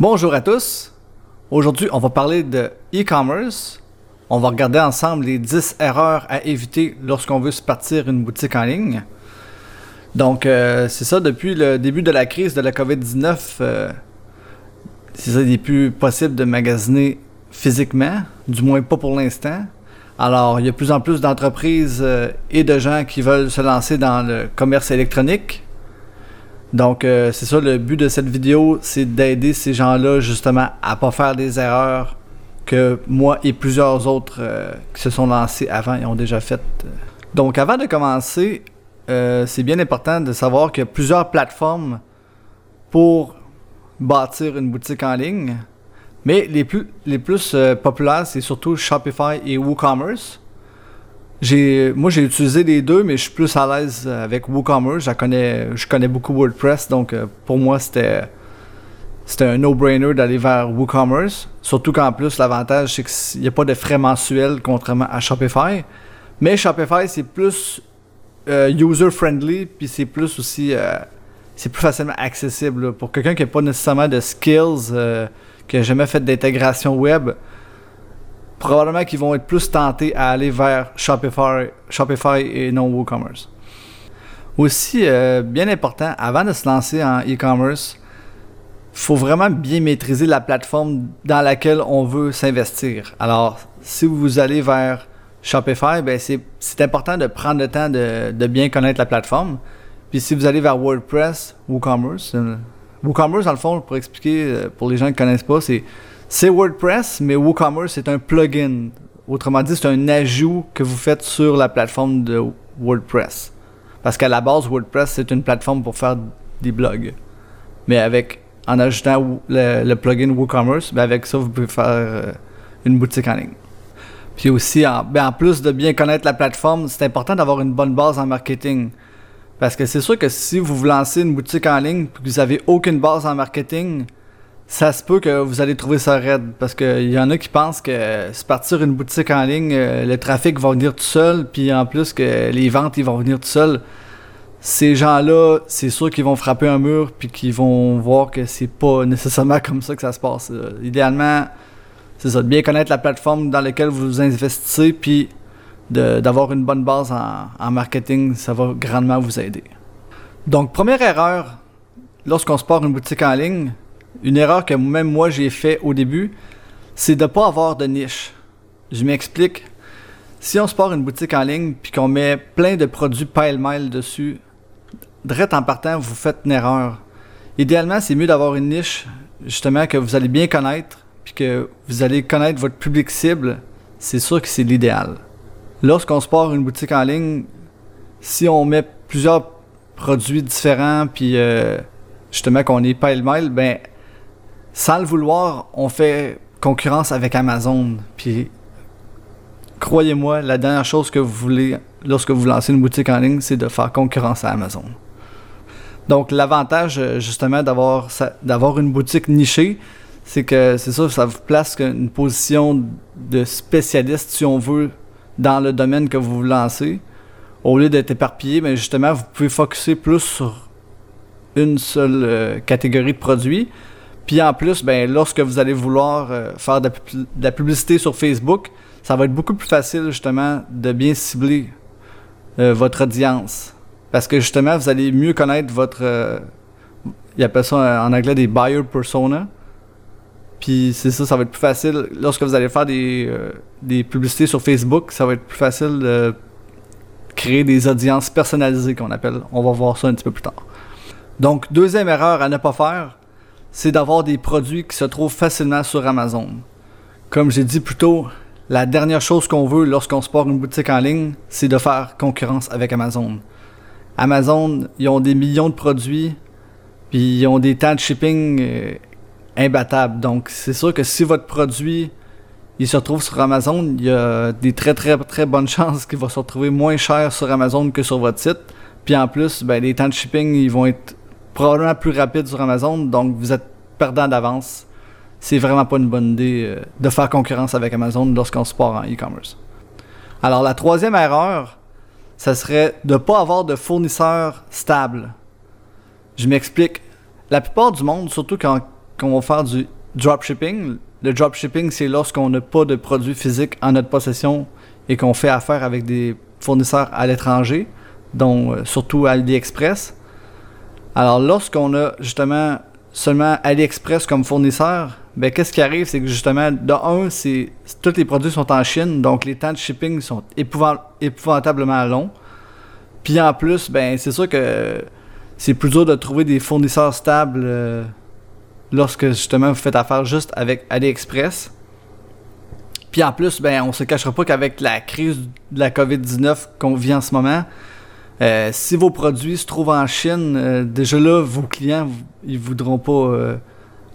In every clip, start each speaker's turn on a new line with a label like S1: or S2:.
S1: Bonjour à tous. Aujourd'hui, on va parler de e-commerce. On va regarder ensemble les 10 erreurs à éviter lorsqu'on veut se partir une boutique en ligne. Donc, euh, c'est ça, depuis le début de la crise de la COVID-19, euh, c'est il n'est plus possible de magasiner physiquement, du moins pas pour l'instant. Alors, il y a de plus en plus d'entreprises euh, et de gens qui veulent se lancer dans le commerce électronique. Donc, euh, c'est ça, le but de cette vidéo, c'est d'aider ces gens-là justement à pas faire des erreurs que moi et plusieurs autres euh, qui se sont lancés avant et ont déjà faites. Donc, avant de commencer, euh, c'est bien important de savoir qu'il y a plusieurs plateformes pour bâtir une boutique en ligne. Mais les plus, les plus populaires, c'est surtout Shopify et WooCommerce. J'ai, moi, j'ai utilisé les deux, mais je suis plus à l'aise avec WooCommerce. Je connais, je connais beaucoup WordPress, donc euh, pour moi, c'était, c'était un no-brainer d'aller vers WooCommerce. Surtout qu'en plus, l'avantage, c'est qu'il n'y a pas de frais mensuels, contrairement à Shopify. Mais Shopify, c'est plus euh, user-friendly, puis c'est plus aussi, euh, c'est plus facilement accessible. Pour quelqu'un qui n'a pas nécessairement de skills, qui n'a jamais fait d'intégration web, probablement qu'ils vont être plus tentés à aller vers Shopify, Shopify et non WooCommerce. Aussi, euh, bien important, avant de se lancer en e-commerce, il faut vraiment bien maîtriser la plateforme dans laquelle on veut s'investir. Alors, si vous allez vers Shopify, ben c'est important de prendre le temps de, bien connaître la plateforme. Puis si vous allez vers WordPress, WooCommerce, euh, WooCommerce, dans le fond, pour expliquer, euh, pour les gens qui ne connaissent pas, c'est c'est WordPress, mais WooCommerce, c'est un plugin. Autrement dit, c'est un ajout que vous faites sur la plateforme de WordPress. Parce qu'à la base, WordPress, c'est une plateforme pour faire des blogs. Mais avec, en ajoutant le, plugin WooCommerce, ben avec ça, vous pouvez faire euh, une boutique en ligne. Puis aussi, en, ben en plus de bien connaître la plateforme, c'est important d'avoir une bonne base en marketing. Parce que c'est sûr que si vous vous lancez une boutique en ligne et que vous n'avez aucune base en marketing, ça se peut que vous allez trouver ça raide parce qu'il y en a qui pensent que se partir une boutique en ligne, euh, le trafic va venir tout seul, puis en plus que les ventes ils vont venir tout seul. Ces gens-là, c'est sûr qu'ils vont frapper un mur puis qu'ils vont voir que c'est pas nécessairement comme ça que ça se passe. Idéalement, c'est ça, de bien connaître la plateforme dans laquelle vous investissez puis d'avoir une bonne base en, en marketing, ça va grandement vous aider. Donc, première erreur, lorsqu'on se part une boutique en ligne, une erreur que même moi j'ai fait au début, c'est de ne pas avoir de niche. Je m'explique. Si on se part une boutique en ligne puis qu'on met plein de produits pile-mile dessus, direct en partant, vous faites une erreur. Idéalement, c'est mieux d'avoir une niche, justement, que vous allez bien connaître puis que vous allez connaître votre public cible. C'est sûr que c'est l'idéal. Lorsqu'on se part une boutique en ligne, si on met plusieurs produits différents puis euh, justement qu'on est pile-mile, ben sans le vouloir, on fait concurrence avec Amazon. Puis, croyez-moi, la dernière chose que vous voulez lorsque vous lancez une boutique en ligne, c'est de faire concurrence à Amazon. Donc, l'avantage, euh, justement, d'avoir, une boutique nichée, c'est que c'est ça, ça vous place une position de spécialiste, si on veut, dans le domaine que vous vous lancez. Au lieu d'être éparpillé, mais justement, vous pouvez focuser plus sur une seule euh, catégorie de produits. Puis en plus, ben, lorsque vous allez vouloir euh, faire de la, publicité sur Facebook, ça va être beaucoup plus facile justement de bien cibler euh, votre audience. Parce que justement, vous allez mieux connaître votre... Euh, ils appellent ça en anglais des buyer persona. Puis c'est ça, ça va être plus facile. Lorsque vous allez faire des, des publicités sur Facebook, ça va être plus facile de créer des audiences personnalisées qu'on appelle. On va voir ça un petit peu plus tard. Donc, deuxième erreur à ne pas faire, c'est d'avoir des produits qui se trouvent facilement sur Amazon. Comme j'ai dit plus tôt, la dernière chose qu'on veut lorsqu'on se porte une boutique en ligne, c'est de faire concurrence avec Amazon. Amazon, ils ont des millions de produits, puis ils ont des temps de shipping euh, imbattables. Donc, c'est sûr que si votre produit il se retrouve sur Amazon, il y a des très très très bonnes chances qu'il va se retrouver moins cher sur Amazon que sur votre site. Puis en plus, ben, les temps de shipping, ils vont être probablement plus rapide sur Amazon, donc vous êtes perdant d'avance. C'est vraiment pas une bonne idée euh, de faire concurrence avec Amazon lorsqu'on se part en e-commerce. Alors la troisième erreur, ça serait de ne pas avoir de fournisseur stable. Je m'explique. La plupart du monde, surtout quand, qu'on va faire du dropshipping. Le dropshipping, c'est lorsqu'on n'a pas de produits physiques en notre possession et qu'on fait affaire avec des fournisseurs à l'étranger, dont euh, surtout AliExpress. Alors, lorsqu'on a justement seulement AliExpress comme fournisseur, ben, qu'est-ce qui arrive, c'est que justement, de un, c'est tous les produits sont en Chine, donc les temps de shipping sont épouvantablement longs. Puis en plus, ben, c'est sûr que c'est plus dur de trouver des fournisseurs stables euh, lorsque justement vous faites affaire juste avec AliExpress. Puis en plus, ben, on se cachera pas qu'avec la crise de la COVID-19 qu'on vit en ce moment, euh, si vos produits se trouvent en Chine, euh, déjà là, vos clients, ils voudront pas euh,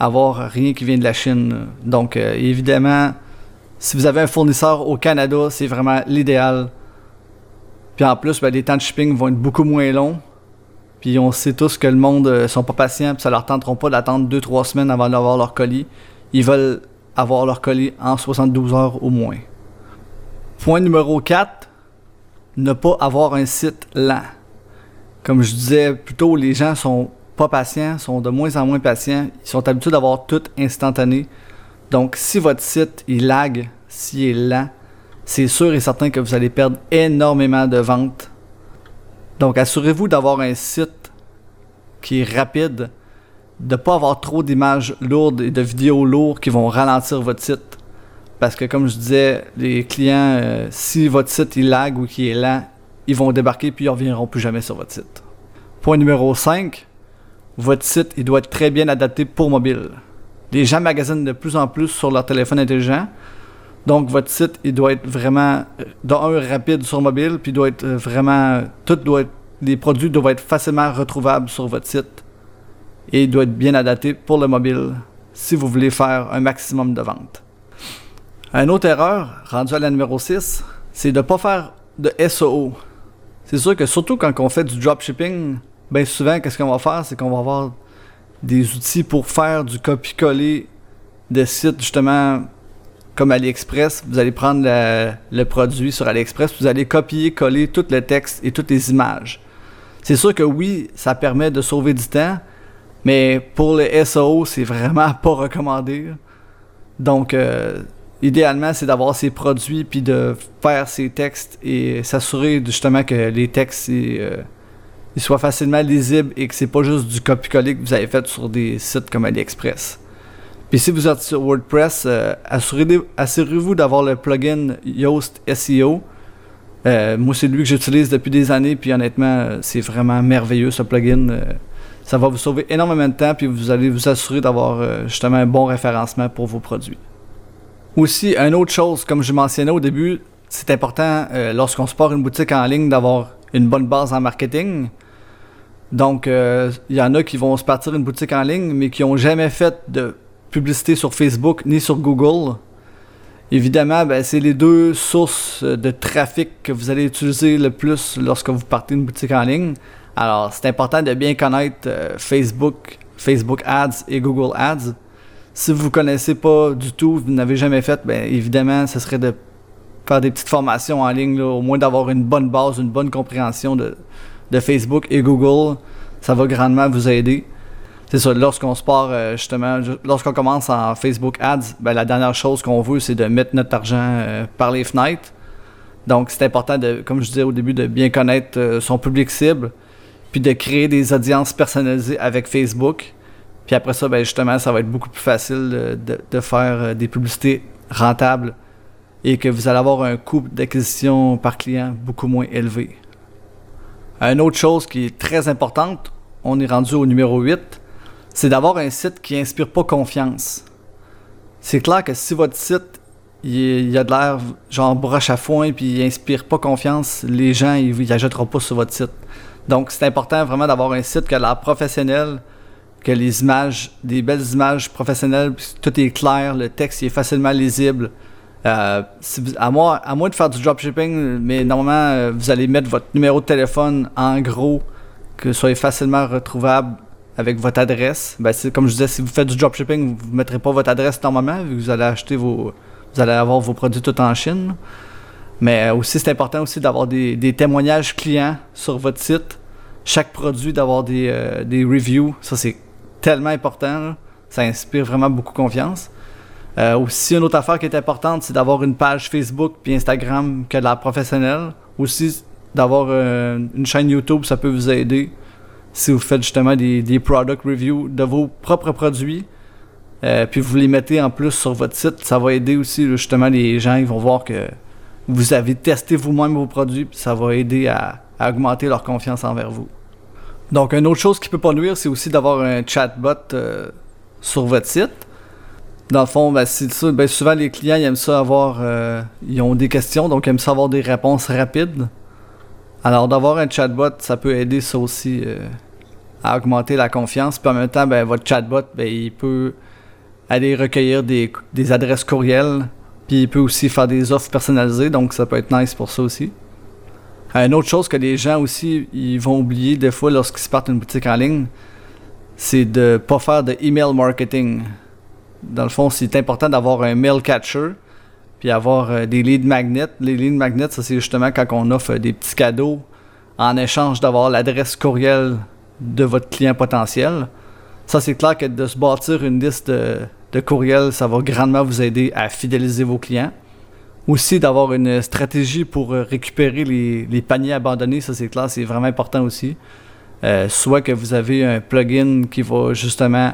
S1: avoir rien qui vient de la Chine. Donc, évidemment, si vous avez un fournisseur au Canada, c'est vraiment l'idéal. Puis en plus, ben, les temps de shipping vont être beaucoup moins longs. Puis on sait tous que le monde sont pas patients, puis ça leur tenteront pas d'attendre 2-3 semaines avant d'avoir leur colis. Ils veulent avoir leur colis en 72 heures au moins. Point numéro 4, ne pas avoir un site lent. Comme je disais plus tôt, les gens sont pas patients, sont de moins en moins patients, ils sont habitués d'avoir tout instantané. Donc si votre site il lag, s'il est lent, c'est sûr et certain que vous allez perdre énormément de ventes. Donc assurez-vous d'avoir un site qui est rapide, de ne pas avoir trop d'images lourdes et de vidéos lourdes qui vont ralentir votre site. Parce que comme je disais, les clients, euh, si votre site il lag ou qui est lent, ils vont débarquer puis ils ne reviendront plus jamais sur votre site. Point numéro 5, votre site il doit être très bien adapté pour mobile. Les gens magasinent de plus en plus sur leur téléphone intelligent. Donc votre site il doit être vraiment euh, d'un rapide sur mobile puis doit être euh, vraiment tout doit être, les produits doivent être facilement retrouvables sur votre site et il doit être bien adapté pour le mobile si vous voulez faire un maximum de ventes. Une autre erreur, rendue à la numéro 6, c'est de ne pas faire de SEO. C'est sûr que surtout quand on fait du dropshipping, bien souvent, qu'est-ce qu'on va faire, c'est qu'on va avoir des outils pour faire du copie-coller de sites justement comme AliExpress. Vous allez prendre le, produit sur AliExpress, vous allez copier-coller tout le texte et toutes les images. C'est sûr que oui, ça permet de sauver du temps, mais pour le SEO, c'est vraiment pas recommandé. Donc, euh, idéalement, c'est d'avoir ces produits puis de faire ces textes et s'assurer justement que les textes euh, soient facilement lisibles et que c'est pas juste du copy-coller que vous avez fait sur des sites comme AliExpress. Puis si vous êtes sur WordPress, euh, assurez-vous d'avoir le plugin Yoast SEO. moi, c'est lui que j'utilise depuis des années, puis honnêtement, c'est vraiment merveilleux ce plugin ça va vous sauver énormément de temps, puis vous allez vous assurer d'avoir euh, justement un bon référencement pour vos produits. Aussi, une autre chose, comme je mentionnais au début, c'est important euh, lorsqu'on se part une boutique en ligne d'avoir une bonne base en marketing. Donc, euh, il y en a qui vont se partir une boutique en ligne, mais qui n'ont jamais fait de publicité sur Facebook ni sur Google. Évidemment, ben, c'est les deux sources de trafic que vous allez utiliser le plus lorsque vous partez une boutique en ligne. Alors, c'est important de bien connaître euh, Facebook, Facebook Ads et Google Ads. Si vous ne connaissez pas du tout, vous n'avez jamais fait, bien évidemment, ce serait de faire des petites formations en ligne, au moins d'avoir une bonne base, une bonne compréhension de, Facebook et Google. Ça va grandement vous aider. C'est ça, lorsqu'on se part, euh, justement, lorsqu'on commence en Facebook Ads, ben, la dernière chose qu'on veut, c'est de mettre notre argent euh, par les fenêtres. Donc, c'est important, de, comme je disais au début, de bien connaître son public cible puis de créer des audiences personnalisées avec Facebook. Puis après ça, ben justement, ça va être beaucoup plus facile de, faire euh, des publicités rentables et que vous allez avoir un coût d'acquisition par client beaucoup moins élevé. Une autre chose qui est très importante, on est rendu au numéro 8, c'est d'avoir un site qui inspire pas confiance. C'est clair que si votre site il, a de l'air genre broche à foin puis il inspire pas confiance, les gens ils, ils pas sur votre site. Donc, c'est important vraiment d'avoir un site qui a l'air professionnel, que les images, des belles images professionnelles, tout est clair, le texte est facilement lisible. Euh, à, moins, à moins de faire du dropshipping, mais normalement, euh, vous allez mettre votre numéro de téléphone en gros, que ce soit facilement retrouvable avec votre adresse. Ben, comme je disais, si vous faites du dropshipping, vous ne mettrez pas votre adresse normalement, vu que vous allez acheter vos. Vous allez avoir vos produits tout en Chine. Mais euh, aussi, c'est important aussi d'avoir des, témoignages clients sur votre site. Chaque produit, d'avoir des, des reviews. Ça, c'est tellement important. Ça inspire vraiment beaucoup confiance. Euh, aussi, une autre affaire qui est importante, c'est d'avoir une page Facebook puis Instagram que de la professionnelle. Aussi, d'avoir euh, une chaîne YouTube, ça peut vous aider si vous faites justement des, product reviews de vos propres produits. Euh, puis vous les mettez en plus sur votre site, ça va aider aussi justement les gens, ils vont voir que vous avez testé vous-même vos produits, puis ça va aider à, augmenter leur confiance envers vous. Donc, une autre chose qui peut pas nuire, c'est aussi d'avoir un chatbot sur votre site. Dans le fond, ben. Ben, souvent, les clients, aiment ça avoir. Euh, ils ont des questions, donc ils aiment ça avoir des réponses rapides. Alors, d'avoir un chatbot, ça peut aider ça aussi euh, à augmenter la confiance. Puis en même temps, ben, votre chatbot, il peut aller recueillir des, des adresses courriels. Puis il peut aussi faire des offres personnalisées, donc ça peut être nice pour ça aussi. Une autre chose que les gens aussi ils vont oublier des fois lorsqu'ils partent une boutique en ligne, c'est de pas faire de email marketing dans le fond, c'est important d'avoir un mail catcher, puis avoir euh, des lead magnets. Les lead magnets, ça c'est justement quand on offre des petits cadeaux en échange d'avoir l'adresse courriel de votre client potentiel. Ça, c'est clair que de se bâtir une liste de, courriels, ça va grandement vous aider à fidéliser vos clients. Aussi, d'avoir une stratégie pour euh, récupérer les, paniers abandonnés, ça c'est clair, c'est vraiment important aussi. Euh, soit que vous avez un plugin qui va justement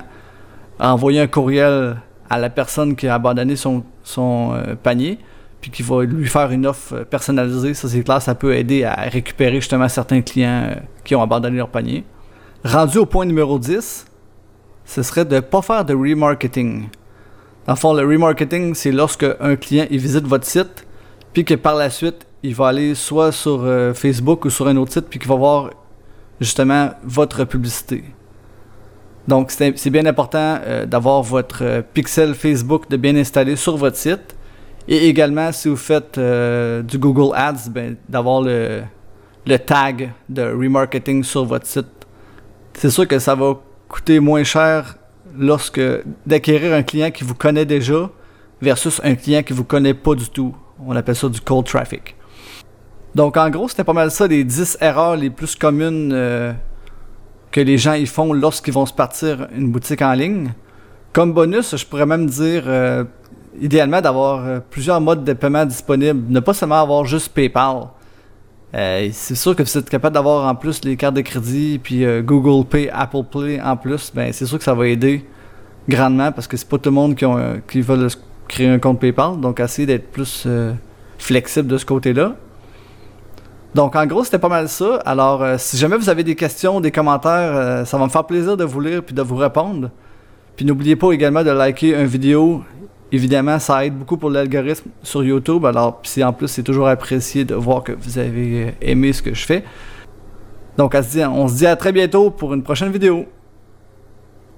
S1: envoyer un courriel à la personne qui a abandonné son, euh, panier, puis qui va lui faire une offre personnalisée. Ça, c'est clair, ça peut aider à récupérer justement certains clients qui ont abandonné leur panier. Rendu au point numéro 10, ce serait de ne pas faire de remarketing. Dans le fond, le remarketing, c'est lorsque un client il visite votre site, puis que par la suite, il va aller soit sur euh, Facebook ou sur un autre site, puis qu'il va voir justement votre publicité. Donc, c'est bien important euh, d'avoir votre euh, pixel Facebook de bien installé sur votre site. Et également, si vous faites du Google Ads, ben, d'avoir le, tag de remarketing sur votre site. C'est sûr que ça va coûter moins cher lorsque d'acquérir un client qui vous connaît déjà versus un client qui vous connaît pas du tout. On appelle ça du cold traffic. Donc en gros, c'était pas mal ça les 10 erreurs les plus communes que les gens y font lorsqu'ils vont se partir une boutique en ligne. Comme bonus, je pourrais même dire euh, idéalement d'avoir euh, plusieurs modes de paiement disponibles. Ne pas seulement avoir juste PayPal. Euh, c'est sûr que si vous êtes capable d'avoir en plus les cartes de crédit, puis Google Pay, Apple Pay en plus, ben c'est sûr que ça va aider grandement parce que c'est pas tout le monde qui, ont, qui veut créer un compte PayPal. Donc, essayez d'être plus flexible de ce côté-là. Donc, en gros, c'était pas mal ça. Alors, euh, si jamais vous avez des questions, des commentaires, euh, ça va me faire plaisir de vous lire puis de vous répondre. Puis n'oubliez pas également de liker une vidéo. Évidemment, ça aide beaucoup pour l'algorithme sur YouTube. Alors, puis en plus, c'est toujours apprécié de voir que vous avez aimé ce que je fais. Donc, on se dit à très bientôt pour une prochaine vidéo.